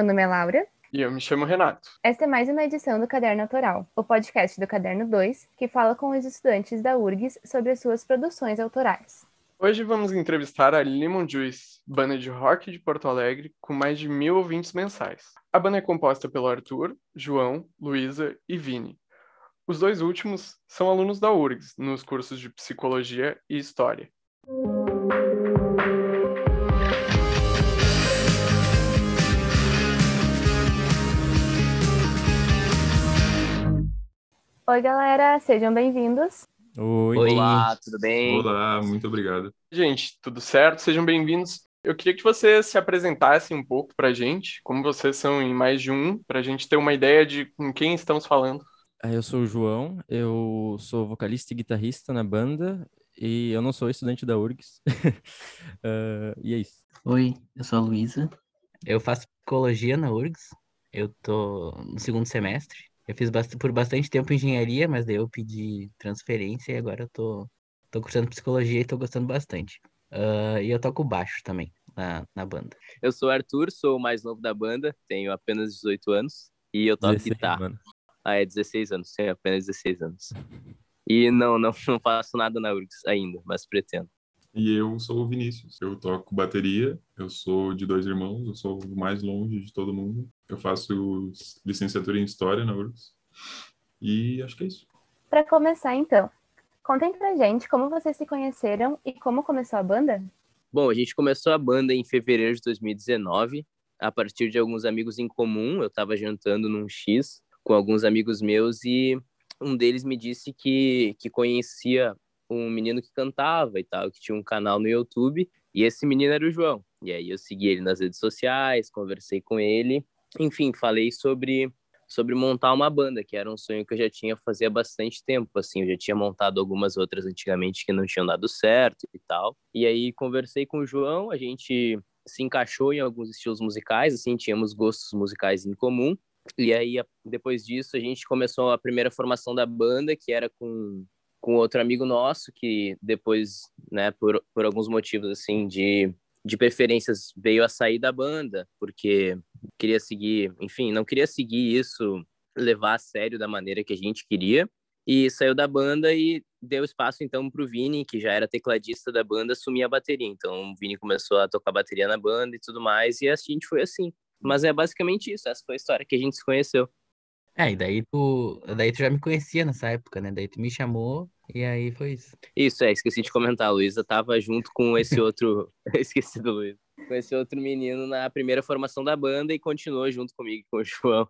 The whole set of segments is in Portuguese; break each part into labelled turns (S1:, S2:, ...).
S1: Meu nome é Laura.
S2: E eu me chamo Renato.
S1: Esta é mais uma edição do Caderno Autoral, o podcast do Caderno 2, que fala com os estudantes da URGS sobre as suas produções autorais.
S2: Hoje vamos entrevistar a Lemon Juice, banda de rock de Porto Alegre com mais de mil ouvintes mensais. A banda é composta pelo Arthur, João, Luísa e Vini. Os dois últimos são alunos da URGS, nos cursos de Psicologia e História.
S1: Oi, galera, sejam bem-vindos.
S3: Oi.
S4: Oi, Olá, tudo bem?
S3: Olá, muito obrigado.
S2: Gente, tudo certo? Sejam bem-vindos. Eu queria que vocês se apresentassem um pouco pra gente, como vocês são em mais de um, pra gente ter uma ideia de com quem estamos falando.
S5: Eu sou o João, eu sou vocalista e guitarrista na banda e eu não sou estudante da URGS. uh, e é isso.
S6: Oi, eu sou a Luísa.
S4: Eu faço psicologia na URGS. Eu tô no segundo semestre. Eu fiz bast por bastante tempo engenharia, mas daí eu pedi transferência e agora eu tô, tô cursando psicologia e tô gostando bastante. Uh, e eu toco baixo também na, na banda.
S7: Eu sou o Arthur, sou o mais novo da banda, tenho apenas 18 anos e eu toco 16, guitarra. Mano. Ah, é 16 anos, tenho apenas 16 anos. E não, não, não faço nada na URGS ainda, mas pretendo.
S3: E eu sou o Vinícius. Eu toco bateria, eu sou de dois irmãos, eu sou o mais longe de todo mundo. Eu faço licenciatura em História na URGS. E acho que é isso.
S1: Para começar, então, contem pra gente como vocês se conheceram e como começou a banda.
S7: Bom, a gente começou a banda em fevereiro de 2019, a partir de alguns amigos em comum. Eu estava jantando num X com alguns amigos meus e um deles me disse que, que conhecia um menino que cantava e tal, que tinha um canal no YouTube, e esse menino era o João. E aí eu segui ele nas redes sociais, conversei com ele, enfim, falei sobre sobre montar uma banda, que era um sonho que eu já tinha fazia bastante tempo, assim, eu já tinha montado algumas outras antigamente que não tinham dado certo e tal. E aí conversei com o João, a gente se encaixou em alguns estilos musicais, assim, tínhamos gostos musicais em comum. E aí depois disso a gente começou a primeira formação da banda, que era com com outro amigo nosso que depois, né, por, por alguns motivos assim de, de preferências veio a sair da banda porque queria seguir, enfim, não queria seguir isso, levar a sério da maneira que a gente queria e saiu da banda e deu espaço então para o Vini, que já era tecladista da banda, assumir a bateria. Então o Vini começou a tocar bateria na banda e tudo mais e a gente foi assim. Mas é basicamente isso, essa foi a história que a gente se conheceu.
S4: É, e daí tu, daí tu já me conhecia nessa época, né? Daí tu me chamou e aí foi isso.
S7: Isso, é, esqueci de comentar. A Luísa tava junto com esse outro. esqueci do Luiz. Com esse outro menino na primeira formação da banda e continuou junto comigo com o João.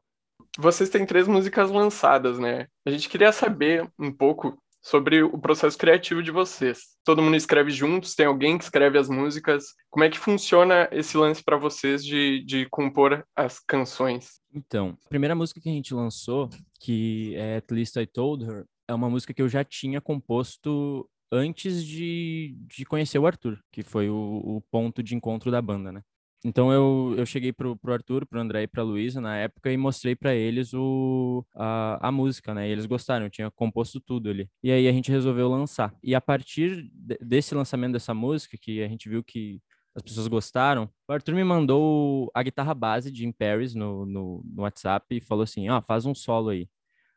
S2: Vocês têm três músicas lançadas, né? A gente queria saber um pouco sobre o processo criativo de vocês. Todo mundo escreve juntos, tem alguém que escreve as músicas. Como é que funciona esse lance para vocês de, de compor as canções?
S5: Então, a primeira música que a gente lançou, que é At Least I Told Her, é uma música que eu já tinha composto antes de, de conhecer o Arthur, que foi o, o ponto de encontro da banda, né? Então eu, eu cheguei pro, pro Arthur, pro André e pra Luísa na época e mostrei para eles o, a, a música, né? E eles gostaram, eu tinha composto tudo ali. E aí a gente resolveu lançar. E a partir desse lançamento dessa música, que a gente viu que as pessoas gostaram, o Arthur me mandou a guitarra base de In Paris no, no, no WhatsApp e falou assim, ó, oh, faz um solo aí.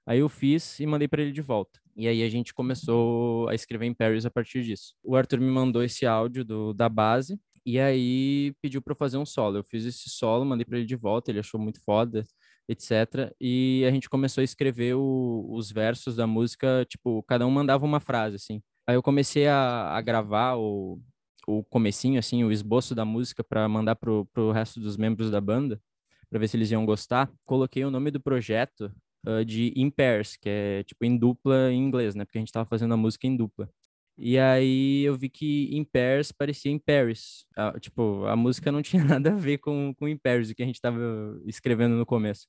S5: Aí eu fiz e mandei para ele de volta. E aí a gente começou a escrever em Paris a partir disso. O Arthur me mandou esse áudio do, da base e aí pediu para fazer um solo. Eu fiz esse solo, mandei para ele de volta, ele achou muito foda, etc. E a gente começou a escrever o, os versos da música, tipo, cada um mandava uma frase, assim. Aí eu comecei a, a gravar o, o comecinho, assim, o esboço da música para mandar pro, pro resto dos membros da banda, para ver se eles iam gostar. Coloquei o nome do projeto uh, de In Pairs, que é tipo em dupla em inglês, né? Porque a gente tava fazendo a música em dupla. E aí eu vi que In Pairs parecia em Paris. Tipo, a música não tinha nada a ver com, com In Paris, o que a gente estava escrevendo no começo.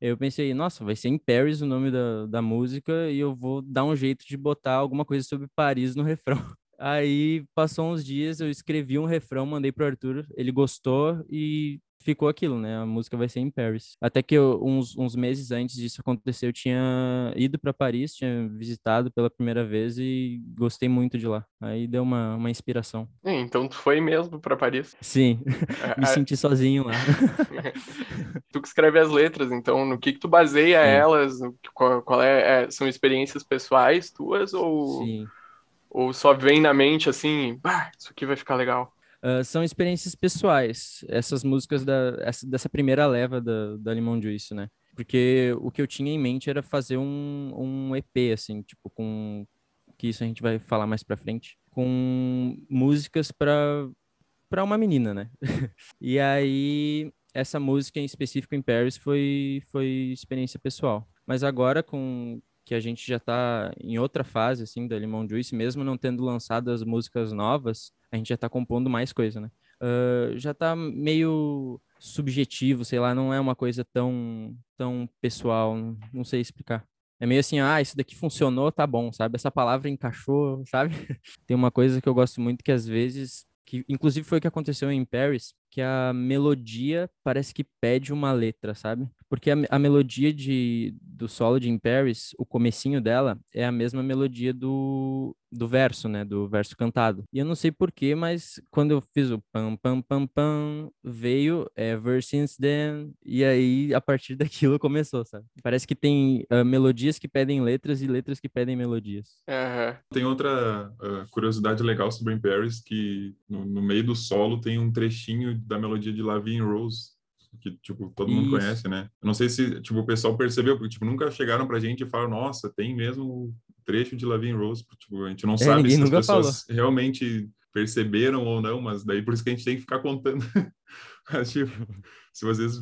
S5: Eu pensei, nossa, vai ser em Paris o nome da, da música e eu vou dar um jeito de botar alguma coisa sobre Paris no refrão. Aí passou uns dias, eu escrevi um refrão, mandei pro Arthur, ele gostou e ficou aquilo, né? A música vai ser em Paris. Até que eu, uns, uns meses antes disso acontecer, eu tinha ido para Paris, tinha visitado pela primeira vez e gostei muito de lá. Aí deu uma, uma inspiração.
S2: É, então tu foi mesmo para Paris?
S5: Sim, me
S2: Ah,
S5: senti sozinho lá.
S2: tu que escreve as letras, então no que que tu baseia
S5: Sim.
S2: elas? Qual, qual é, é- são experiências pessoais tuas ou,
S5: Sim.
S2: ou só vem na mente assim, isso aqui vai ficar legal?
S5: Ah, são experiências pessoais, essas músicas da, essa- dessa primeira leva da, da Limão Juice, né? Porque o que eu tinha em mente era fazer um, um EP, assim, tipo, com. Que isso a gente vai falar mais pra frente. Com músicas pra, pra uma menina, né? e aí, essa música em específico em Paris foi, foi experiência pessoal. Mas agora, com que a gente já tá em outra fase, assim, da Limão Juice, mesmo não tendo lançado as músicas novas, a gente já tá compondo mais coisa, né? Ah, já tá meio subjetivo, sei lá, não é uma coisa tão, tão pessoal, não, não sei explicar. É meio assim, ah, isso daqui funcionou, tá bom, sabe? Essa palavra encaixou, sabe? Tem uma coisa que eu gosto muito que às vezes, que inclusive foi o que aconteceu em Paris, que a melodia parece que pede uma letra, sabe? Porque a, a melodia de, do solo de In Paris, o comecinho dela, é a mesma melodia do, do verso, né? Do verso cantado. E eu não sei porquê, mas quando eu fiz o pam, pam, pam, pam, veio Ever Since Then, e aí a partir daquilo começou, sabe? Parece que tem ah, melodias que pedem letras e letras que pedem melodias.
S2: Aham.
S3: Tem outra ah, curiosidade legal sobre In Paris, que no, no meio do solo tem um trechinho da melodia de Lavigne Rose, que, tipo, todo mundo
S5: Isso.
S3: conhece, né? Eu não sei se, tipo, o pessoal percebeu, porque, tipo, nunca chegaram pra gente e falaram, nossa, tem mesmo trecho de Lavigne Rose, tipo, a gente não sabe
S5: É, ninguém
S3: se as pessoas realmente perceberam ou não, mas daí por isso que a gente tem que ficar contando. Mas, tipo, se vocês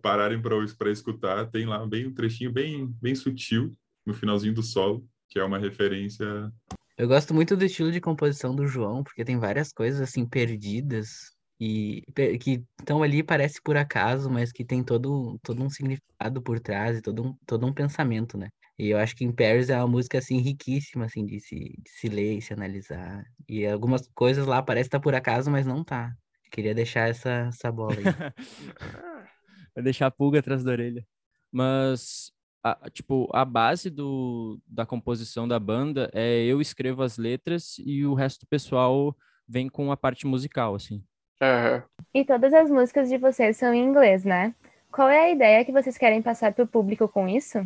S3: pararem para escutar, tem lá bem um trechinho bem, bem sutil no finalzinho do solo, que é uma referência
S4: Eu gosto muito do estilo de composição do João, porque tem várias coisas assim perdidas e que estão ali parece por acaso, mas que tem todo, todo um significado por trás e todo um, todo um pensamento, né? E eu acho que em Paris é uma música assim riquíssima assim de se, de se ler e se analisar. E algumas coisas lá parece estar por acaso, mas não tá. Queria deixar essa, essa bola aí.
S5: Vai deixar a pulga atrás da orelha. Mas, a- tipo, a base do, da composição da banda é eu escrevo as letras e o resto do pessoal vem com a parte musical, assim.
S2: Aham.
S1: E todas as músicas de vocês são em inglês, né? Qual é a ideia que vocês querem passar pro público com isso?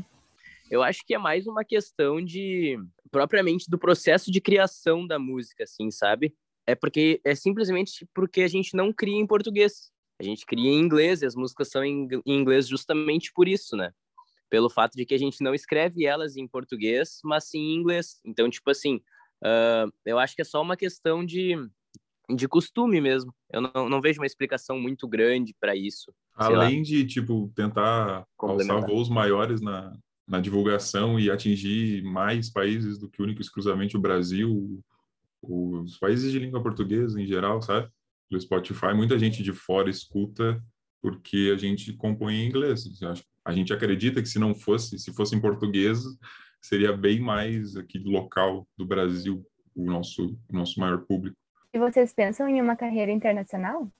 S7: Eu acho que é mais uma questão de propriamente do processo de criação da música, assim, sabe? É porque é simplesmente porque a gente não cria em português. A gente cria em inglês e as músicas são em inglês justamente por isso, né? Pelo fato de que a gente não escreve elas em português, mas sim em inglês. Então, tipo assim, ah, eu acho que é só uma questão de, de costume mesmo. Eu não, não vejo uma explicação muito grande para isso.
S3: Além de, tipo, tentar alçar voos maiores na, na divulgação e atingir mais países do que único e exclusivamente o Brasil, os países de língua portuguesa em geral, sabe? Do Spotify, muita gente de fora escuta porque a gente compõe em inglês. A gente acredita que se não fosse, se fosse em português, seria bem mais aqui local do Brasil, o nosso, o nosso maior público.
S1: E vocês pensam em uma carreira internacional?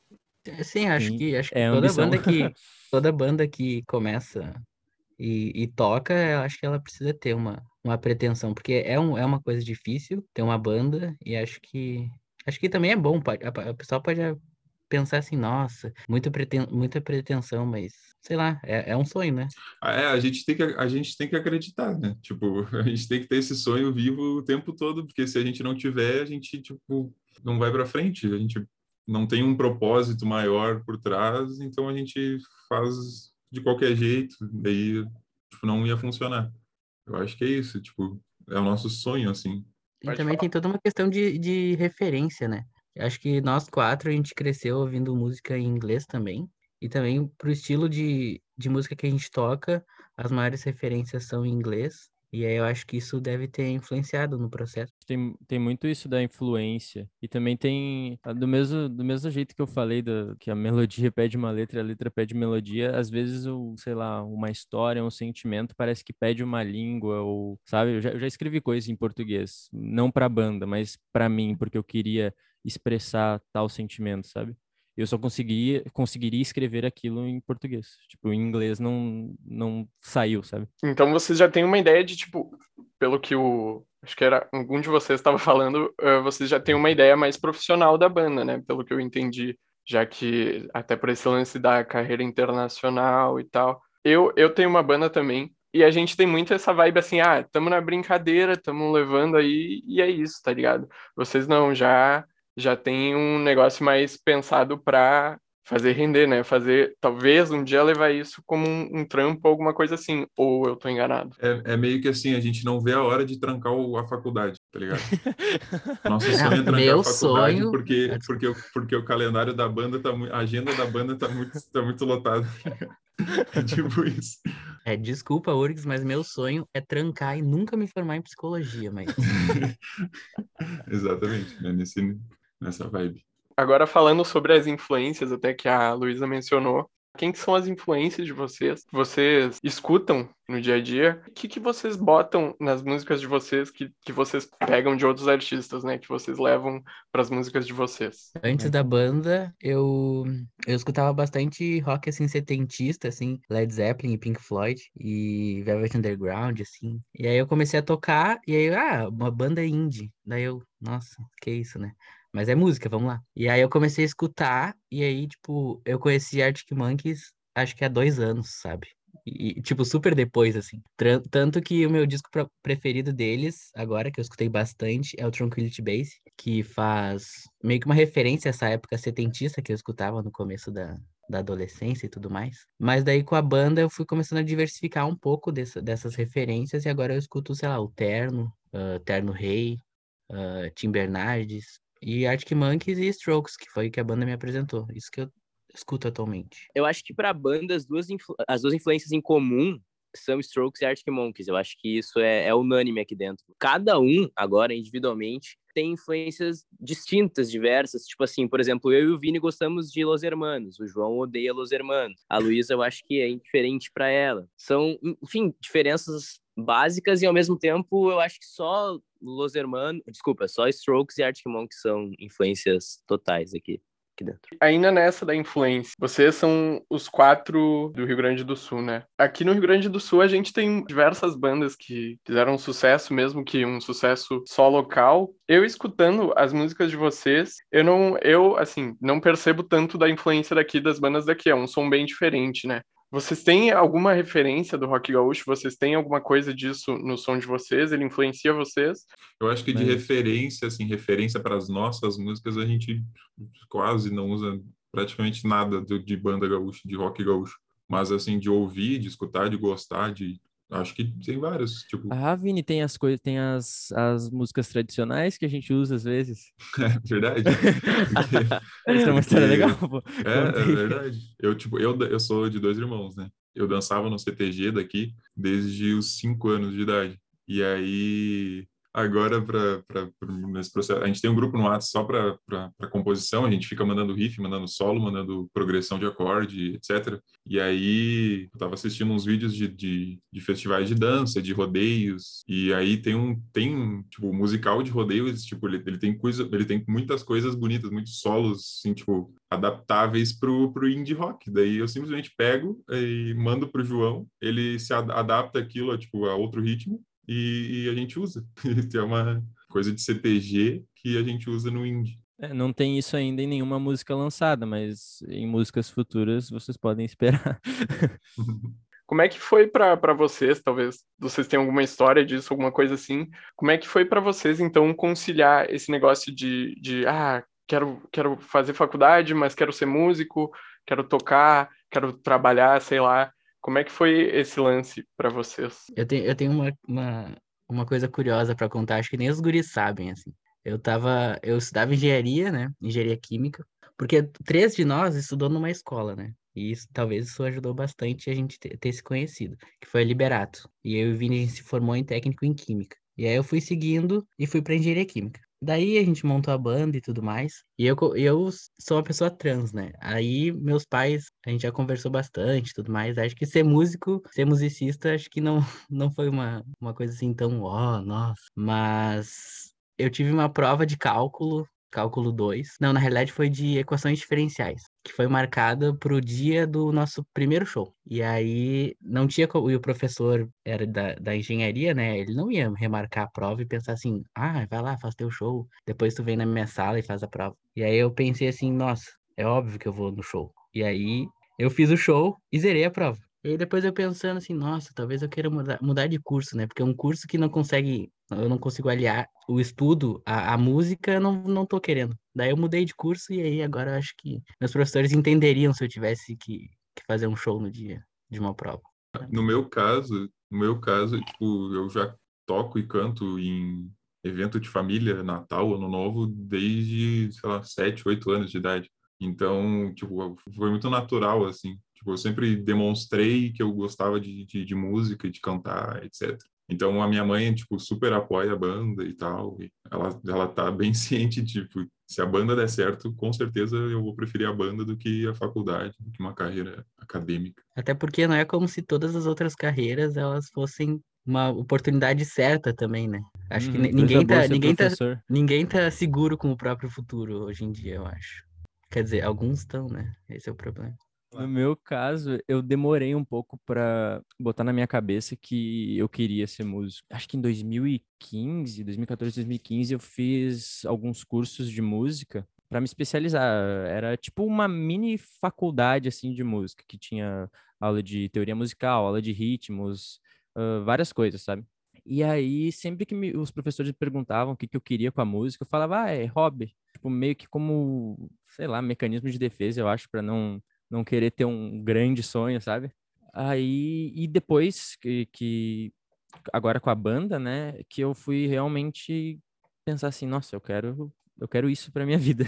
S4: Sim, acho
S5: Sim,
S4: que acho que
S5: é
S4: toda
S5: ambição.
S4: banda que toda banda que começa e, e toca, eu acho que ela precisa ter uma, uma pretensão, porque é, um, é uma coisa difícil ter uma banda e acho que acho que também é bom, pode, a, a pessoa pode pensar assim, nossa, muita, preten, muita pretensão, mas sei lá, é, é um sonho, né?
S3: Ah, É, a gente tem que a gente tem que acreditar, né? Tipo, a gente tem que ter esse sonho vivo o tempo todo, porque se a gente não tiver, a gente tipo não vai para frente, a gente não tem um propósito maior por trás, então a gente faz de qualquer jeito, daí tipo não ia funcionar. Eu acho que é isso, tipo, é o nosso sonho assim.
S4: E
S2: Pode
S4: também
S2: falar.
S4: tem toda uma questão de, de referência, né? Eu acho que nós quatro a gente cresceu ouvindo música em inglês também. E também pro estilo de, de música que a gente toca, as maiores referências são em inglês. E aí eu acho que isso deve ter influenciado no processo.
S5: Tem, tem muito isso da influência. E também tem, do mesmo, do mesmo jeito que eu falei, do, que a melodia pede uma letra, a letra pede melodia, às vezes, o, sei lá, uma história, um sentimento parece que pede uma língua, ou, sabe? Eu já, eu já escrevi coisas em português, não pra banda, mas pra mim, porque eu queria expressar tal sentimento, sabe? Eu só conseguiria, conseguiria escrever aquilo em português. Tipo, em inglês não, não saiu, sabe?
S2: Então vocês já têm uma ideia de, tipo, pelo que o. Acho que era algum de vocês estava falando, uh, vocês já têm uma ideia mais profissional da banda, né? Pelo que eu entendi. Já que, até por esse lance da carreira internacional e tal. Eu, eu tenho uma banda também, e a gente tem muito essa vibe assim, ah, tamo na brincadeira, tamo levando aí, e é isso, tá ligado? Vocês não, já já tem um negócio mais pensado para fazer render, né? Fazer, talvez um dia levar isso como um, um trampo, alguma coisa assim, ou eu tô enganado.
S3: É, é, meio que assim, a gente não vê a hora de trancar o, a faculdade, tá ligado? Nosso sonho é trancar
S4: Meu
S3: a faculdade
S4: sonho-
S3: porque, porque, porque o calendário da banda tá muito, a agenda da banda tá muito, tá muito lotada. É tipo isso.
S4: É, desculpa, URGS, mas meu sonho é trancar e nunca me formar em psicologia, mas
S3: Exatamente, né? Nesse, nessa vibe.
S2: Agora falando sobre as influências, até que a Luísa mencionou, quem que são as influências de vocês? que Vocês escutam no dia a dia? O que, que vocês botam nas músicas de vocês que, que vocês pegam de outros artistas, né? Que vocês levam para as músicas de vocês?
S4: antes da banda eu eu escutava bastante rock assim setentista, assim, Led Zeppelin e Pink Floyd e Velvet Underground, assim. E aí eu comecei a tocar e aí, ah, uma banda indie. Daí eu, nossa, que isso, né? Mas é música, vamos lá. E aí eu comecei a escutar, e aí, tipo, eu conheci Arctic Monkeys acho que há dois anos, sabe? E, tipo, super depois, assim. Tanto que o meu disco preferido deles, agora, que eu escutei bastante, é o Tranquility Base, que faz meio que uma referência a essa época setentista que eu escutava no começo da, da adolescência e tudo mais. Mas daí com a banda eu fui começando a diversificar um pouco dessa- dessas referências, e agora eu escuto, sei lá, o Terno, ah, Terno Rei, ah, Tim Bernardes, e Arctic Monkeys e Strokes, que foi que a banda me apresentou. Isso que eu escuto atualmente.
S7: Eu acho que para banda as duas, as duas influências em comum são Strokes e Arctic Monkeys. Eu acho que isso é, é unânime aqui dentro. Cada um, agora, individualmente, tem influências distintas, diversas. Tipo assim, por exemplo, eu e o Vini gostamos de Los Hermanos. O João odeia Los Hermanos. A Luísa, eu acho que é indiferente para ela. São, enfim, diferenças básicas e, ao mesmo tempo, eu acho que só Los Hermanos... Desculpa, só Strokes e Arctic Monkeys são influências totais aqui. Dentro.
S2: Ainda nessa da influência, vocês são os quatro do Rio Grande do Sul, né? Aqui no Rio Grande do Sul a gente tem diversas bandas que fizeram sucesso, mesmo que um sucesso só local. Eu escutando as músicas de vocês, eu não, eu assim, não percebo tanto da influência daqui das bandas daqui, é um som bem diferente, né? Vocês têm alguma referência do rock gaúcho? Vocês têm alguma coisa disso no som de vocês? Ele influencia vocês?
S3: Eu acho que de
S5: Mas-
S3: referência, assim, referência para as nossas músicas, a gente quase não usa praticamente nada do- de banda gaúcha, de rock gaúcho. Mas, assim, de ouvir, de escutar, de gostar, de... Acho que tem vários, tipo,
S5: Ah, Vini, tem as coisas, tem as, as músicas tradicionais que a gente usa às vezes.
S3: é verdade.
S5: Essa é uma história legal, pô.
S3: É, é verdade. Eu, tipo, eu, eu sou de dois irmãos, né? Eu dançava no CTG daqui desde os cinco anos de idade. E aí, agora, pra- nesse processo, a gente tem um grupo no WhatsApp só para composição, a gente fica mandando riff, mandando solo, mandando progressão de acorde, etc. E aí, eu tava assistindo uns vídeos de, de, de festivais de dança, de rodeios, e aí tem um, tem, tipo, musical de rodeios, tipo, ele, ele tem coisa, ele tem muitas coisas bonitas, muitos solos, assim, tipo, adaptáveis pro, pro indie rock. Daí eu simplesmente pego e mando pro João, ele se ad- adapta aquilo, tipo, a outro ritmo, e, e a gente usa. é uma coisa de CPG que a gente usa no indie.
S5: É, não tem isso ainda em nenhuma música lançada, mas em músicas futuras vocês podem esperar.
S2: Como é que foi pra vocês? Talvez vocês tenham alguma história disso, alguma coisa assim. Como é que foi pra vocês, então, conciliar esse negócio de, de ah, quero, quero fazer faculdade, mas quero ser músico, quero tocar, quero trabalhar, sei lá. Como é que foi esse lance pra vocês?
S4: Eu tenho, eu tenho uma, uma, uma coisa curiosa para contar, acho que nem os guris sabem, assim. Eu tava, eu estudava engenharia, né? Engenharia química, porque três de nós estudou numa escola, né? E isso, talvez isso ajudou bastante a gente ter, ter se conhecido, que foi Liberato. E eu e o Vini se formou em técnico em química. E aí eu fui seguindo e fui para engenharia química. Daí a gente montou a banda e tudo mais. E eu, eu sou uma pessoa trans, né? Aí meus pais, a gente já conversou bastante tudo mais. Acho que ser músico, ser musicista, acho que não, não foi uma, uma coisa assim tão, ó, nossa. Mas eu tive uma prova de cálculo cálculo 2. Não, na realidade foi de equações diferenciais, que foi marcada pro dia do nosso primeiro show. E aí não tinha como, e o professor era da, da engenharia, né? Ele não ia remarcar a prova e pensar assim: "Ah, vai lá, faz teu show, depois tu vem na minha sala e faz a prova". E aí eu pensei assim: "Nossa, é óbvio que eu vou no show". E aí eu fiz o show e zerei a prova. E aí depois eu pensando assim, nossa, talvez eu queira mudar, mudar de curso, né? Porque é um curso que não consegue, eu não consigo aliar o estudo à, à música, não, não tô querendo. Daí eu mudei de curso e aí agora acho que meus professores entenderiam se eu tivesse que, que fazer um show no dia de uma prova.
S3: No meu caso, no meu caso, tipo, eu já toco e canto em evento de família, Natal, Ano Novo, desde, sei lá, sete, oito anos de idade. Então, tipo, foi muito natural, assim. Tipo, eu sempre demonstrei que eu gostava de, de, de música, de cantar, etc. Então, a minha mãe, tipo, super apoia a banda e tal. E ela, ela tá bem ciente, tipo, se a banda der certo, com certeza eu vou preferir a banda do que a faculdade, do que uma carreira acadêmica.
S4: Até porque não é como se todas as outras carreiras elas fossem uma oportunidade certa também, né? Acho que
S5: Uhum,
S4: ninguém tá, ninguém tá,
S5: professor.
S4: ninguém tá seguro com o próprio futuro hoje em dia, eu acho. Quer dizer, alguns estão, né? Esse é o problema.
S5: No meu caso, eu demorei um pouco pra botar na minha cabeça que eu queria ser músico. Acho que em 2015, 2014, 2015, eu fiz alguns cursos de música para me especializar. Era tipo uma mini faculdade assim de música, que tinha aula de teoria musical, aula de ritmos, ah, várias coisas, sabe? E aí, sempre que me- os professores perguntavam o que, que eu queria com a música, eu falava, ah, é hobby. Tipo, meio que como, sei lá, mecanismo de defesa, eu acho, para não não querer ter um grande sonho, sabe? Aí, e depois que, que agora com a banda, né, que eu fui realmente pensar assim, nossa, eu quero, eu quero isso para minha vida.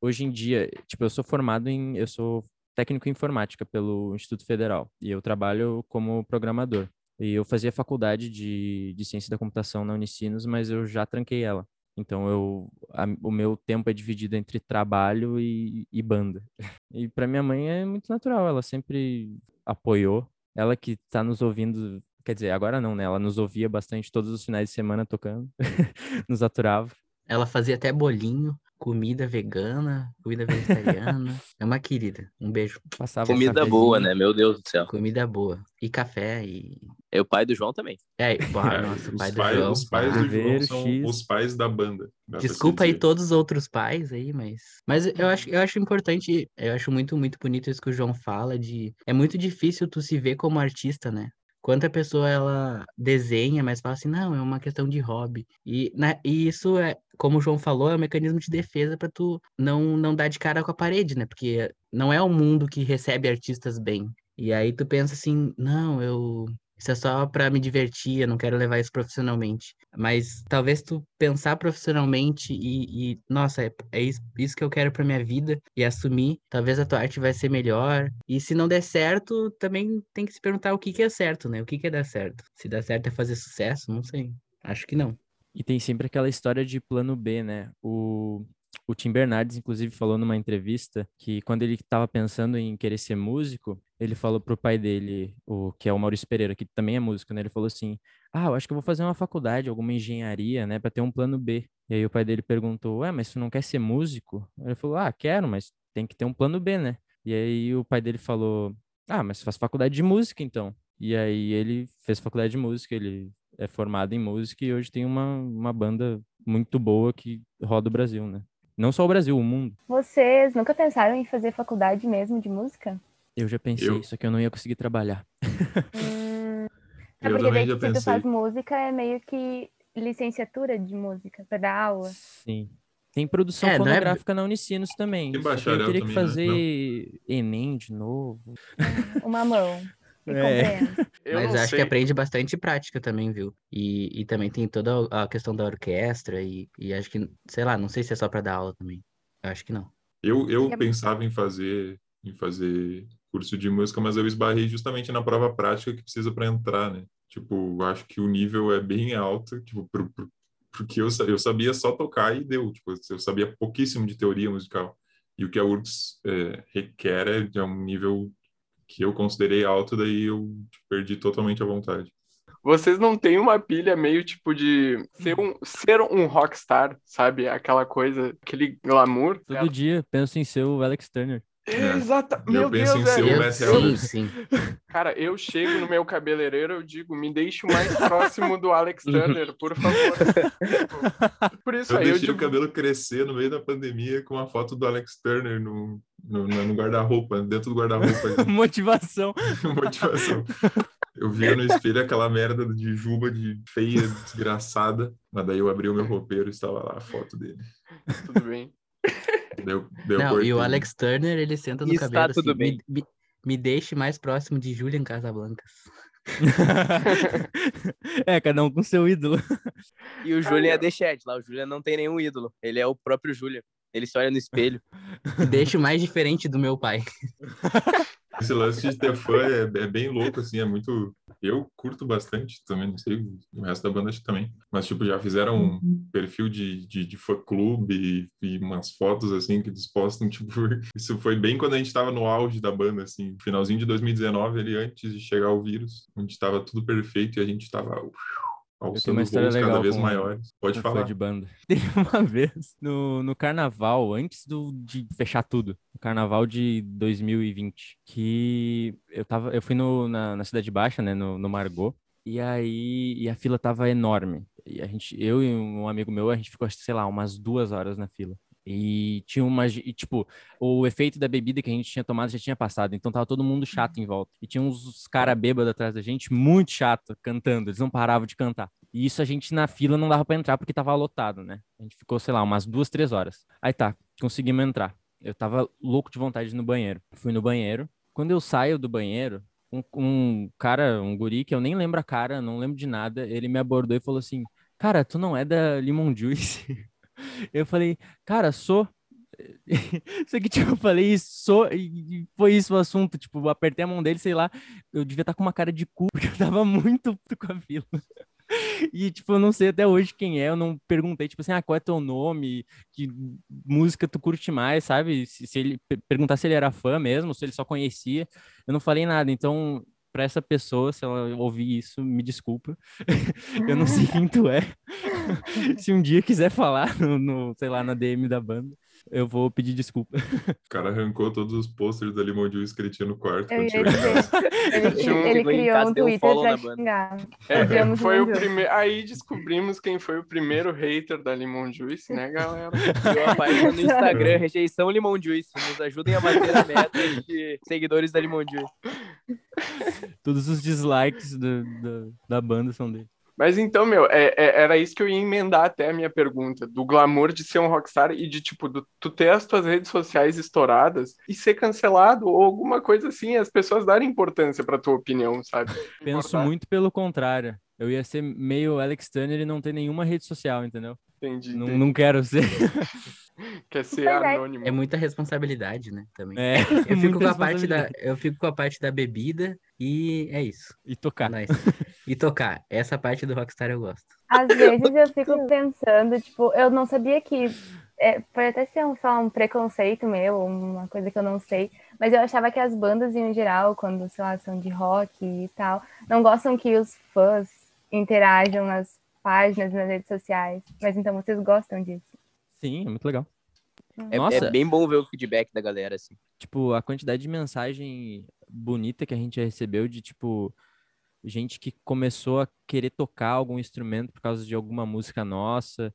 S5: Hoje em dia, tipo, eu sou formado em, eu sou técnico em informática pelo Instituto Federal e eu trabalho como programador. E eu fazia faculdade de, de ciência da computação na Unicinos, mas eu já tranquei ela. Então eu, a- o meu tempo é dividido entre trabalho e, e banda. E para minha mãe é muito natural, ela sempre apoiou. Ela que tá nos ouvindo, quer dizer, agora não, né? Ela nos ouvia bastante todos os finais de semana tocando, nos aturava.
S4: Ela fazia até bolinho, comida vegana, comida vegetariana. É uma querida. Um beijo.
S5: Passava
S7: Comida
S5: cafezinho.
S7: boa, né? Meu Deus do céu.
S4: Comida boa. E café e.
S7: É o pai do João também.
S4: É,
S3: É,
S4: nossa, o pai do
S3: pais,
S4: João.
S3: os pais
S4: ah.
S3: do João são
S5: X.
S3: os pais da banda.
S4: Desculpa aí todos os outros pais aí, mas. Mas eu acho, eu acho importante, eu acho muito, muito bonito isso que o João fala de. É muito difícil tu se ver como artista, né? Quanta pessoa ela desenha, mas fala assim, não, é uma questão de hobby. E, na- e isso é, como o João falou, é um mecanismo de defesa pra tu não, não dar de cara com a parede, né? Porque não é um mundo que recebe artistas bem. E aí tu pensa assim, não, eu. Isso é só pra me divertir, eu não quero levar isso profissionalmente. Mas talvez tu pensar profissionalmente e, e, nossa, é, é isso, que eu quero pra minha vida e assumir, talvez a tua arte vai ser melhor. E se não der certo, também tem que se perguntar o que que é certo, né? O que que é dar certo? Se dar certo é fazer sucesso, não sei. Acho que não.
S5: E tem sempre aquela história de plano B, né? O, o Tim Bernardes, inclusive, falou numa entrevista que quando ele estava pensando em querer ser músico, ele falou pro pai dele, o que é o Maurício Pereira, que também é músico, né? Ele falou assim: Ah, eu acho que eu vou fazer uma faculdade, alguma engenharia, né, para ter um plano B. E aí o pai dele perguntou: Ué, mas tu não quer ser músico? Ele falou: Ah, quero, mas tem que ter um plano B, né? E aí o pai dele falou: Ah, mas faz faculdade de música então. E aí ele fez faculdade de música, ele é formado em música e hoje tem uma, uma banda muito boa que roda o Brasil, né? Não só o Brasil, o mundo.
S1: Vocês nunca pensaram em fazer faculdade mesmo de música?
S5: Eu já pensei,
S3: Eu-
S5: só que eu não ia conseguir trabalhar.
S1: Hum, é
S3: Eu
S1: porque
S3: também
S1: daí
S3: já
S1: se tu
S3: pensei.
S1: faz música é meio que licenciatura de música pra dar aula.
S5: Sim. Tem produção
S4: É, é-
S5: fonográfica na Unicinos também.
S3: Tem
S5: que eu teria que
S3: também, né?
S5: fazer Enem de novo.
S1: Uma mão.
S5: É.
S4: Mas acho
S2: sei.
S4: que aprende bastante prática também, viu? E, e também tem toda a questão da orquestra e, e acho que, sei lá, não sei se é só pra dar aula também. Acho que não.
S3: Eu, eu
S1: É-
S3: pensava em fazer, em fazer curso de música, mas eu esbarrei justamente na prova prática que precisa para entrar, né? Tipo, acho que o nível é bem alto, tipo, pro, pro, porque eu, eu sabia só tocar e deu, tipo, eu sabia pouquíssimo de teoria musical. E o que a URGS é, requer é, é um nível que eu considerei alto, daí eu tipo, perdi totalmente a vontade.
S2: vocês não têm uma pilha meio tipo de ser um, ser um rockstar, sabe? Aquela coisa, aquele glamour.
S5: Todo dia penso em ser o Alex Turner.
S3: É.
S2: Exata.
S3: Eu
S2: Meu
S3: penso
S2: Deus,
S3: em ser o
S6: Eu, sim, sim.
S2: Cara, eu chego no meu cabeleireiro, eu digo, me deixe o mais próximo do Alex Turner, por favor. Por isso
S3: Eu
S2: aí eu
S3: deixei
S2: digo,
S3: o cabelo crescer no meio da pandemia com uma foto do Alex Turner no, no, no guarda-roupa, dentro do guarda-roupa.
S5: Motivação.
S3: Motivação. Eu via no espelho aquela merda de juba de feia, desgraçada. Mas daí eu abri o meu roupeiro e estava lá a foto dele.
S2: tudo bem.
S3: Deu, deu
S6: Não, e o Alex Turner, ele senta no
S7: Está
S6: cabelo
S7: tudo
S6: assim,
S7: bem.
S6: Me, me, me deixe mais próximo de Julian Casablancas.
S5: é, cada um com seu ídolo.
S7: E o Julian é deixete lá. O Julian não tem nenhum ídolo. Ele é o próprio Julian. Ele se olha no espelho.
S6: Me deixe mais diferente do meu pai.
S3: Esse lance de ter fã é, é bem louco, assim, é muito. Eu curto bastante também, não sei, o resto da banda acho que também. Mas, tipo, já fizeram um perfil de, de, de fã-clube e, e umas fotos, assim, que eles postam, tipo. Isso foi bem quando a gente tava no auge da banda, assim, finalzinho de 2019, ali antes de chegar o vírus, onde tava tudo perfeito e a gente tava. uf, Alçando
S5: uma história
S3: voos cada
S5: legal
S3: vez
S5: com-
S3: maiores. Pode falar.
S5: de banda. Teve uma vez no, no carnaval, antes do, de fechar tudo, no carnaval de 2020, que eu tava, eu fui no, na, na Cidade Baixa, né, no, no Margot, e aí e a fila tava enorme. E a gente, eu e um amigo meu, a gente ficou, sei lá, umas duas horas na fila. E tinha uma, e, tipo, o efeito da bebida que a gente tinha tomado já tinha passado, então tava todo mundo chato em volta. E tinha uns cara bêbado atrás da gente, muito chato, cantando, eles não paravam de cantar. E isso a gente na fila não dava pra entrar porque tava lotado, né? A gente ficou, sei lá, umas duas, três horas. Aí tá, conseguimos entrar. Eu tava louco de vontade no banheiro. Fui no banheiro. Quando eu saio do banheiro, um, um cara, um guri que eu nem lembro a cara, não lembro de nada, ele me abordou e falou assim: Cara, tu não é da Lemon Juice? Eu falei, cara, sou. Só que, tipo, eu falei, sou, e foi isso o assunto. Tipo, apertei a mão dele, sei lá, eu devia estar com uma cara de cu, porque eu tava muito puto com a fila. E, tipo, eu não sei até hoje quem é, eu não perguntei, tipo assim, ah, qual é teu nome, que música tu curte mais, sabe? Se, se ele per- perguntar se ele era fã mesmo, se ele só conhecia, eu não falei nada. Então, pra essa pessoa, se ela ouvir isso, me desculpa. eu não sei quem tu é. se um dia quiser falar no, no, sei lá, na DM da banda, eu vou pedir desculpa.
S3: O cara arrancou todos os posters da Limon Juice que ele tinha no quarto.
S1: Eu ele,
S2: Tinha um-
S1: ele criou
S7: casa,
S1: um
S7: um
S1: Twitter pra xingar.
S2: É, foi o primeiro. Aí descobrimos quem foi o primeiro hater da Limon Juice, né, galera?
S7: Criou a página no Instagram, rejeição Limão Juice. Nos ajudem a bater a meta de seguidores da Limão Juice.
S5: Todos os dislikes do- do- da banda são dele.
S2: Mas então, meu, é- é- era isso que eu ia emendar até a minha pergunta, do glamour de ser um rockstar e de, tipo, do- tu ter as tuas redes sociais estouradas e ser cancelado ou alguma coisa assim, as pessoas darem importância pra tua opinião, sabe?
S5: Penso
S2: Importar.
S5: muito pelo contrário. Eu ia ser meio Alex Turner e não ter nenhuma rede social, entendeu?
S2: Entendi,
S5: Não,
S2: entendi.
S5: não quero ser.
S2: Quer ser
S1: Pois é.
S2: anônimo.
S6: É muita responsabilidade, né? Também.
S5: É,
S6: Eu fico,
S5: muita
S6: com a parte da, eu fico com a parte da bebida e é isso.
S5: E tocar.
S6: Nice. E tocar. Essa parte do Rockstar eu gosto.
S1: Às vezes eu fico pensando, tipo, eu não sabia que. é, pode até ser um, lá, um preconceito meu, uma coisa que eu não sei, mas eu achava que as bandas em geral, quando, sei lá, são de rock e tal, não gostam que os fãs interajam nas páginas, nas redes sociais. Mas então vocês gostam disso.
S5: Sim, é muito legal.
S7: É,
S5: Nossa.
S7: é bem bom ver o feedback da galera, assim.
S5: Tipo, a quantidade de mensagem bonita que a gente recebeu de, tipo, gente que começou a querer tocar algum instrumento por causa de alguma música nossa.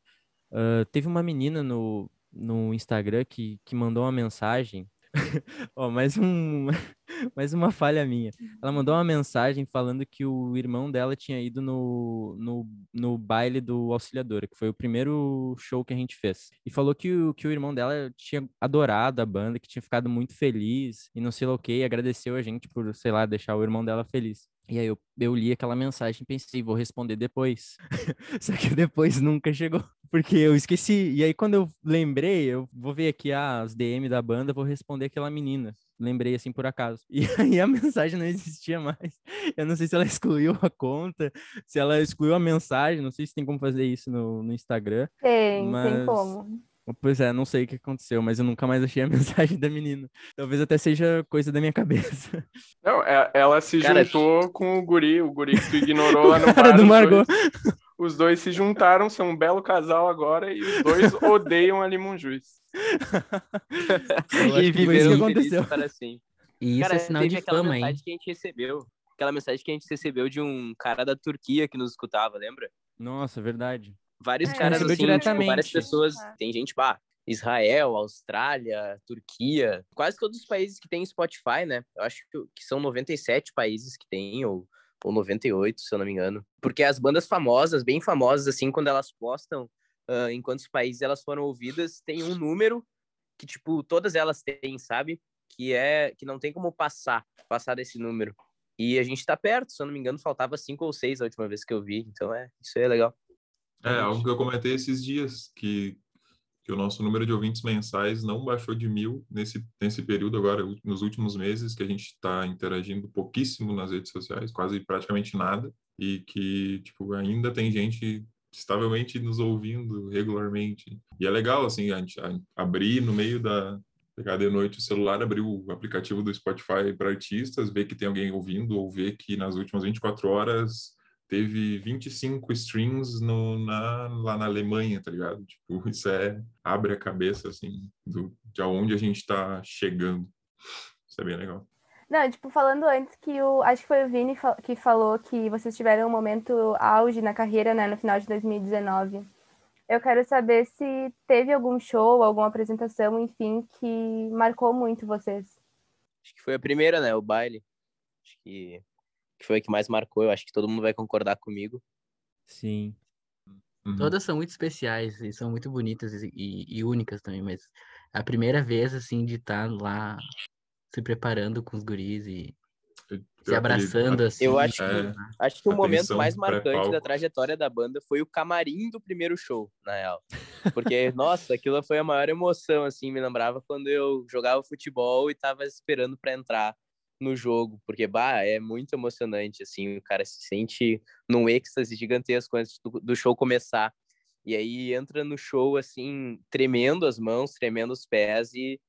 S5: Ah, teve uma menina no, no Instagram que, que mandou uma mensagem. Ó, mais um, mais uma falha minha. Ela mandou uma mensagem falando que o irmão dela tinha ido no, no, no baile do Auxiliadora, que foi o primeiro show que a gente fez. E falou que o, que o irmão dela tinha adorado a banda, que tinha ficado muito feliz e não sei lá o que, e agradeceu a gente por, sei lá, deixar o irmão dela feliz. E aí eu, eu li aquela mensagem e pensei, vou responder depois. Só que depois nunca chegou, porque eu esqueci. E aí quando eu lembrei, eu vou ver aqui as DM da banda, vou responder aquela menina. Lembrei assim por acaso. E aí a mensagem não existia mais. Eu não sei se ela excluiu a conta, se ela excluiu a mensagem, não sei se tem como fazer isso no, no Instagram.
S1: Tem, tem
S5: Mas-
S1: como.
S5: Pois é, não sei o que aconteceu, mas eu nunca mais achei a mensagem da menina. Talvez até seja coisa da minha cabeça.
S2: Não, é- ela se
S7: Cara,
S2: juntou com o guri, o guri que tu ignorou lá no
S5: Cara
S2: bar.
S5: do
S2: os
S5: Margot.
S2: dois- Os dois se juntaram, são um belo casal agora e os dois odeiam a Limão Juiz.
S7: E
S5: foi isso
S7: viveram
S5: que aconteceu.
S7: para sempre.
S6: E isso
S7: Cara,
S6: é sinal de
S7: aquela
S6: fama, hein?
S7: mensagem que a gente recebeu. Aquela mensagem que a gente recebeu de um cara da Turquia que nos escutava, lembra?
S5: Nossa, verdade.
S7: Vários
S1: É,
S7: caras assim, tipo,
S5: diretamente.
S7: várias pessoas.
S1: Ah.
S7: Tem gente, bah, Israel, Austrália, Turquia, quase todos os países que tem Spotify, né? Eu acho que, que são 97 países que tem, ou, ou 98, se eu não me engano. Porque as bandas famosas, bem famosas, assim, quando elas postam ah, em quantos países elas foram ouvidas, tem um número que, tipo, todas elas têm, sabe? Que é que não tem como passar, passar desse número. E a gente tá perto, se eu não me engano, faltava cinco ou seis a última vez que eu vi. Então é, isso aí é legal.
S3: É, algo que eu comentei esses dias, que, que o nosso número de ouvintes mensais não baixou de mil nesse, nesse período agora, nos últimos meses, que a gente está interagindo pouquíssimo nas redes sociais, quase praticamente nada, e que, tipo, ainda tem gente estavelmente nos ouvindo regularmente. E é legal, assim, a gente abrir no meio da... Pegar de noite o celular, abrir o aplicativo do Spotify para artistas, ver que tem alguém ouvindo, ou ver que nas últimas 24 horas teve 25 streams no, na, lá na Alemanha, tá ligado? Tipo, isso é abre a cabeça assim do de aonde a gente tá chegando. Isso é bem legal.
S1: Não, tipo, falando antes que o. Acho que foi o Vini que falou que vocês tiveram um momento auge na carreira, né, no final de 2019. Eu quero saber se teve algum show, alguma apresentação, enfim, que marcou muito vocês.
S7: Acho que foi a primeira, né? O baile. Acho que, que foi a que mais marcou. Eu acho que todo mundo vai concordar comigo.
S5: Sim.
S3: Uhum.
S6: Todas são muito especiais e são muito bonitas e, e- e únicas também, mas a primeira vez, assim, de estar lá se preparando com os guris e se abraçando, assim.
S7: Eu acho
S3: É.
S7: que, acho que o momento mais marcante da trajetória da banda foi o camarim do primeiro show, na real. Porque, nossa, aquilo foi a maior emoção, assim, me lembrava quando eu jogava futebol e tava esperando para entrar no jogo, porque, bah, é muito emocionante, assim, o cara se sente num êxtase gigantesco antes do, do show começar. E aí entra no show, assim, tremendo as mãos, tremendo os pés e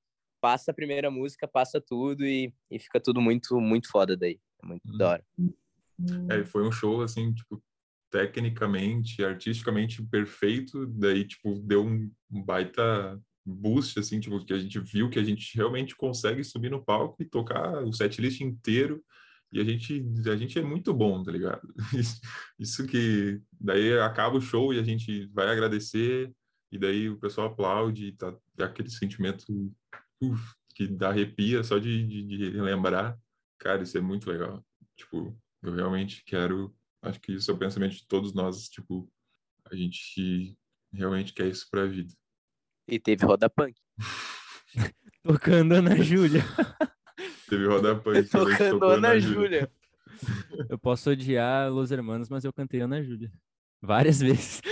S7: passa a primeira música, passa tudo e, e fica tudo muito, muito foda daí. É muito
S3: Hum.
S7: da hora.
S3: É, foi um show assim, tipo, tecnicamente, artisticamente perfeito, daí tipo deu um baita boost assim, tipo, que a gente viu que a gente realmente consegue subir no palco e tocar o setlist inteiro. E a gente, a gente é muito bom, tá ligado? Isso- que daí acaba o show e a gente vai agradecer e daí o pessoal aplaude e tá dá aquele sentimento uf, que dá arrepia só de, de, de lembrar. Cara, isso é muito legal. Tipo, eu realmente quero, acho que isso é o pensamento de todos nós, tipo, a gente realmente quer isso pra vida.
S7: E teve roda punk.
S5: Tocando Ana Júlia.
S3: Teve roda punk,
S7: Tocando Ana
S3: na
S7: Júlia.
S5: Eu posso odiar Los Hermanos, mas eu cantei Ana Júlia. Várias vezes.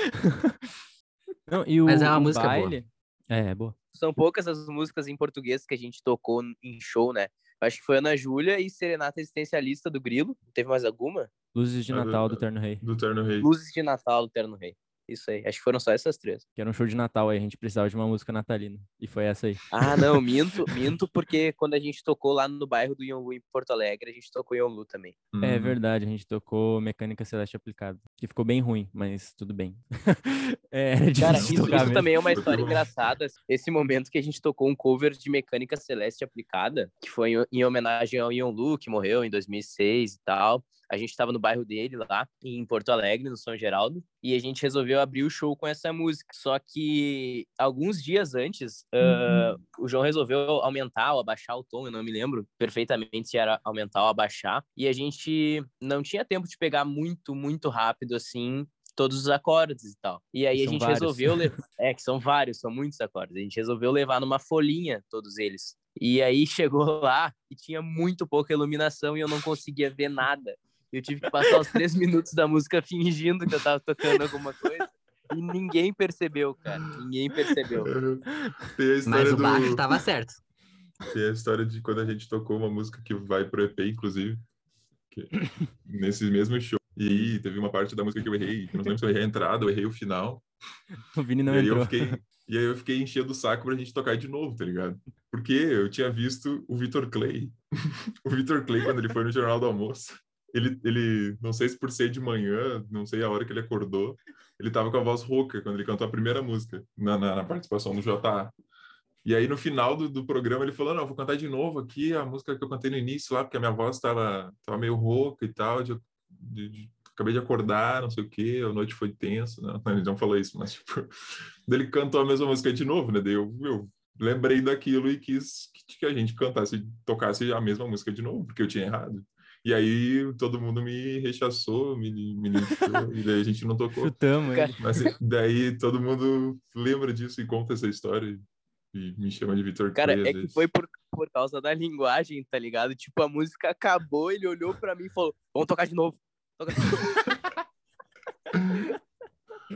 S5: Não, e o,
S6: Mas é uma música boa.
S5: baile... É, é boa.
S7: São poucas as músicas em português que a gente tocou em show, né? Eu acho que foi Ana Júlia e Serenata Existencialista do Grilo. Teve mais alguma?
S5: Luzes de Natal do. Terno Rei.
S3: Do Terno Rei.
S7: Luzes de Natal do Terno Rei. Isso aí. Acho que foram só essas três.
S5: Que era um show de Natal aí, a gente precisava de uma música natalina. E foi essa aí.
S7: Ah, não, minto, minto, porque quando a gente tocou lá no bairro do Yonlu, em Porto Alegre, a gente tocou Yonlu também.
S5: É
S3: Uhum.
S5: verdade, a gente tocou Mecânica Celeste Aplicada. Que ficou bem ruim, mas tudo bem. é,
S7: Cara, isso,
S5: tocar
S7: isso também é uma história engraçada. Esse momento que a gente tocou um cover de Mecânica Celeste Aplicada, que foi em- em homenagem ao Ion Lu, que morreu em 2006 e tal. A gente estava no bairro dele lá, em Porto Alegre, no São Geraldo, e a gente resolveu abrir o show com essa música. Só que alguns dias antes, ah, o João resolveu aumentar ou abaixar o tom, eu não me lembro perfeitamente se era aumentar ou abaixar, e a gente não tinha tempo de pegar muito, muito rápido assim todos os acordes e tal. E aí a
S5: São
S7: gente
S5: vários.
S7: resolveu levar. É, que são vários, são muitos acordes. A gente resolveu levar numa folhinha todos eles. E aí chegou lá e tinha muito pouca iluminação e eu não conseguia ver nada. Eu tive que passar os três minutos da música fingindo que eu tava tocando alguma coisa. E ninguém percebeu, cara. Ninguém percebeu.
S3: Tem a história
S6: Mas o
S3: do...
S6: baixo tava certo.
S3: Tem a história de quando a gente tocou uma música que vai pro EP, inclusive, que- nesse mesmo show. E teve uma parte da música que eu errei, eu não lembro se eu errei a entrada ou errei o final.
S5: O Vini não
S3: e aí eu
S5: entrou.
S3: fiquei, E aí eu fiquei enchendo o saco pra gente tocar de novo, tá ligado? Porque eu tinha visto o Vitor Clay. o Vitor Clay, quando ele foi no Jornal do Almoço, ele, ele, não sei se por ser de manhã, não sei a hora que ele acordou, ele tava com a voz rouca quando ele cantou a primeira música, na, na, na participação do JA. E aí, no final do, do programa, ele falou: Não, vou cantar de novo aqui a música que eu cantei no início lá, porque a minha voz tava, tava meio rouca e tal. De, de, de, acabei de acordar, não sei o quê, a noite foi tensa. Né? Ele não falou isso, mas, tipo, ele cantou a mesma música de novo, né? Daí eu, eu lembrei daquilo e quis que, que a gente cantasse, tocasse a mesma música de novo, porque eu tinha errado. E aí todo mundo me rechaçou, me, me linchou, e daí a gente não tocou.
S5: Chutamos, hein?
S3: Mas daí todo mundo lembra disso e conta essa história e me chama de Vitor
S7: Cara,
S3: Clay,
S7: é que foi por, por causa da linguagem, tá ligado? Tipo, a música acabou, ele olhou pra mim e falou: Vamos tocar de novo. Toca de novo.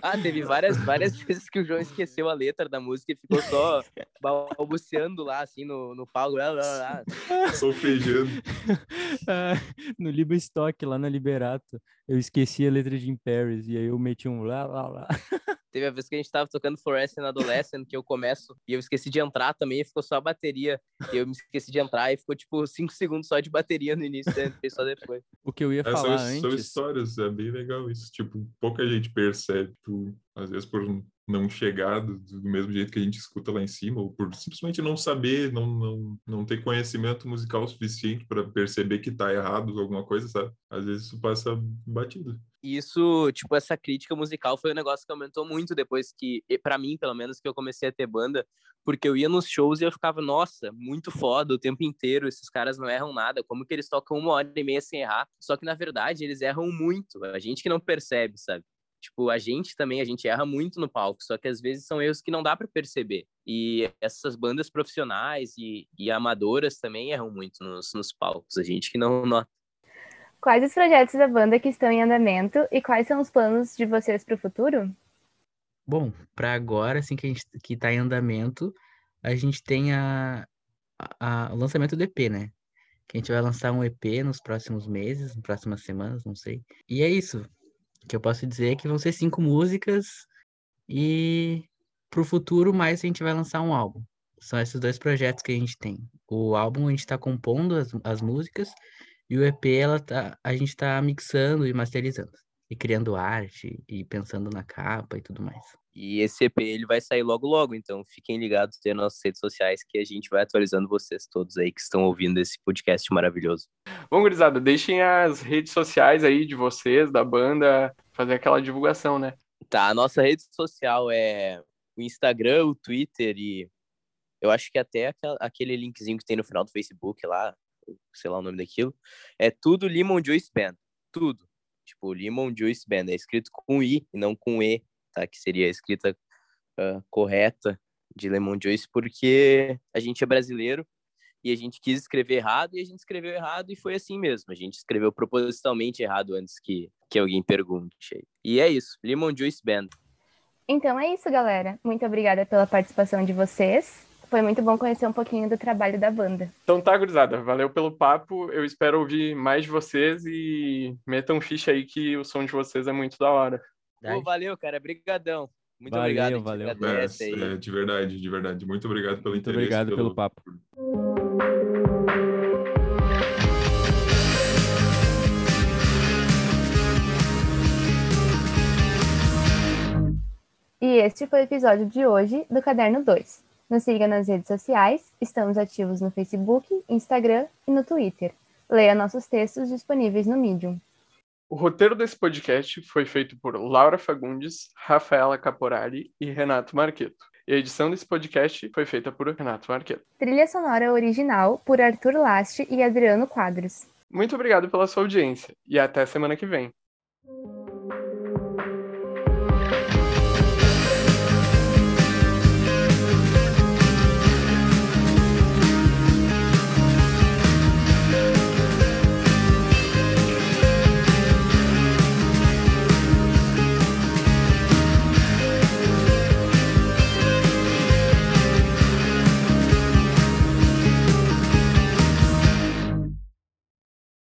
S7: Ah, teve várias, várias vezes que o João esqueceu a letra da música e ficou só balbuciando lá, assim, no, no palco. Lá, lá, lá.
S3: Solfejando.
S5: Ah, no Liba Stock, lá na Liberato, eu esqueci a letra de In Paris, e aí eu meti um lá, lá, lá.
S7: Teve a vez que a gente tava tocando Fluorescent Adolescent, que eu começo e eu esqueci de entrar também, e ficou só a bateria. E eu me esqueci de entrar e ficou, tipo, cinco segundos só de bateria no início, entrei só depois.
S5: O que eu ia
S3: É, são,
S5: falar
S3: são
S5: antes...
S3: histórias, é bem legal isso. Tipo, pouca gente percebe, tipo, às vezes por não chegar do, do mesmo jeito que a gente escuta lá em cima, ou por simplesmente não saber, não, não, não ter conhecimento musical suficiente para perceber que tá errado alguma coisa, sabe? Às vezes isso passa batido.
S7: Isso, tipo, essa crítica musical foi um negócio que aumentou muito depois que, pra mim, pelo menos, que eu comecei a ter banda, porque eu ia nos shows e eu ficava, nossa, muito foda o tempo inteiro, esses caras não erram nada, como que eles tocam uma hora e meia sem errar? Só que, na verdade, eles erram muito, a gente que não percebe, sabe? Tipo, a gente também, a gente erra muito no palco, só que às vezes são erros que não dá para perceber. E essas bandas profissionais e, e amadoras também erram muito nos, nos palcos, a gente que não nota.
S1: Quais os projetos da banda que estão em andamento e quais são os planos de vocês para o futuro?
S6: Bom, para agora, assim que a gente que tá em andamento, a gente tem a, a- a- o lançamento do EP, né? Que a gente vai lançar um EP nos próximos meses, nas próximas semanas, não sei. E é isso. Que eu posso dizer é que vão ser cinco músicas e pro futuro mais a gente vai lançar um álbum. São esses dois projetos que a gente tem. O álbum a gente tá compondo as, as músicas e o EP ela tá, a gente tá mixando e masterizando. E criando arte e pensando na capa e tudo mais.
S7: E esse EP ele vai sair logo logo, então fiquem ligados nas nossas redes sociais que a gente vai atualizando vocês todos aí que estão ouvindo esse podcast maravilhoso.
S2: Bom, gurizada, deixem as redes sociais aí de vocês, da banda, fazer aquela divulgação, né?
S7: Tá, a nossa rede social é o Instagram, o Twitter e eu acho que até aquele linkzinho que tem no final do Facebook lá, sei lá o nome daquilo, é tudo Lemon Juice Band, tudo. Tipo, Lemon Juice Band, é escrito com I e não com E, tá? Que seria a escrita ah, correta de Lemon Juice, porque a gente é brasileiro e a gente quis escrever errado e a gente escreveu errado e foi assim mesmo. A gente escreveu propositalmente errado antes que, que alguém pergunte. E é isso, Lemon Juice Band.
S1: Então é isso, galera. Muito obrigada pela participação de vocês. Foi muito bom conhecer um pouquinho do trabalho da banda.
S2: Então tá, gurizada, valeu pelo papo. Eu espero ouvir mais de vocês e metam ficha aí que o som de vocês é muito da hora.
S7: Pô, valeu, cara. Brigadão. Muito
S5: Valeu,
S7: obrigado.
S5: valeu.
S7: agradece aí.
S3: É, de verdade, de verdade. Muito obrigado pelo
S5: Muito
S3: interesse.
S5: obrigado pelo papo.
S1: E este foi o episódio de hoje do Caderno 2. Nos siga nas redes sociais, estamos ativos no Facebook, Instagram e no Twitter. Leia nossos textos disponíveis no Medium.
S2: O roteiro desse podcast foi feito por Laura Fagundes, Rafaela Caporari e Renato Marqueto. E a edição desse podcast foi feita por Renato Marqueto.
S1: Trilha sonora original por Arthur Laste e Adriano Quadros.
S2: Muito obrigado pela sua audiência e até semana que vem.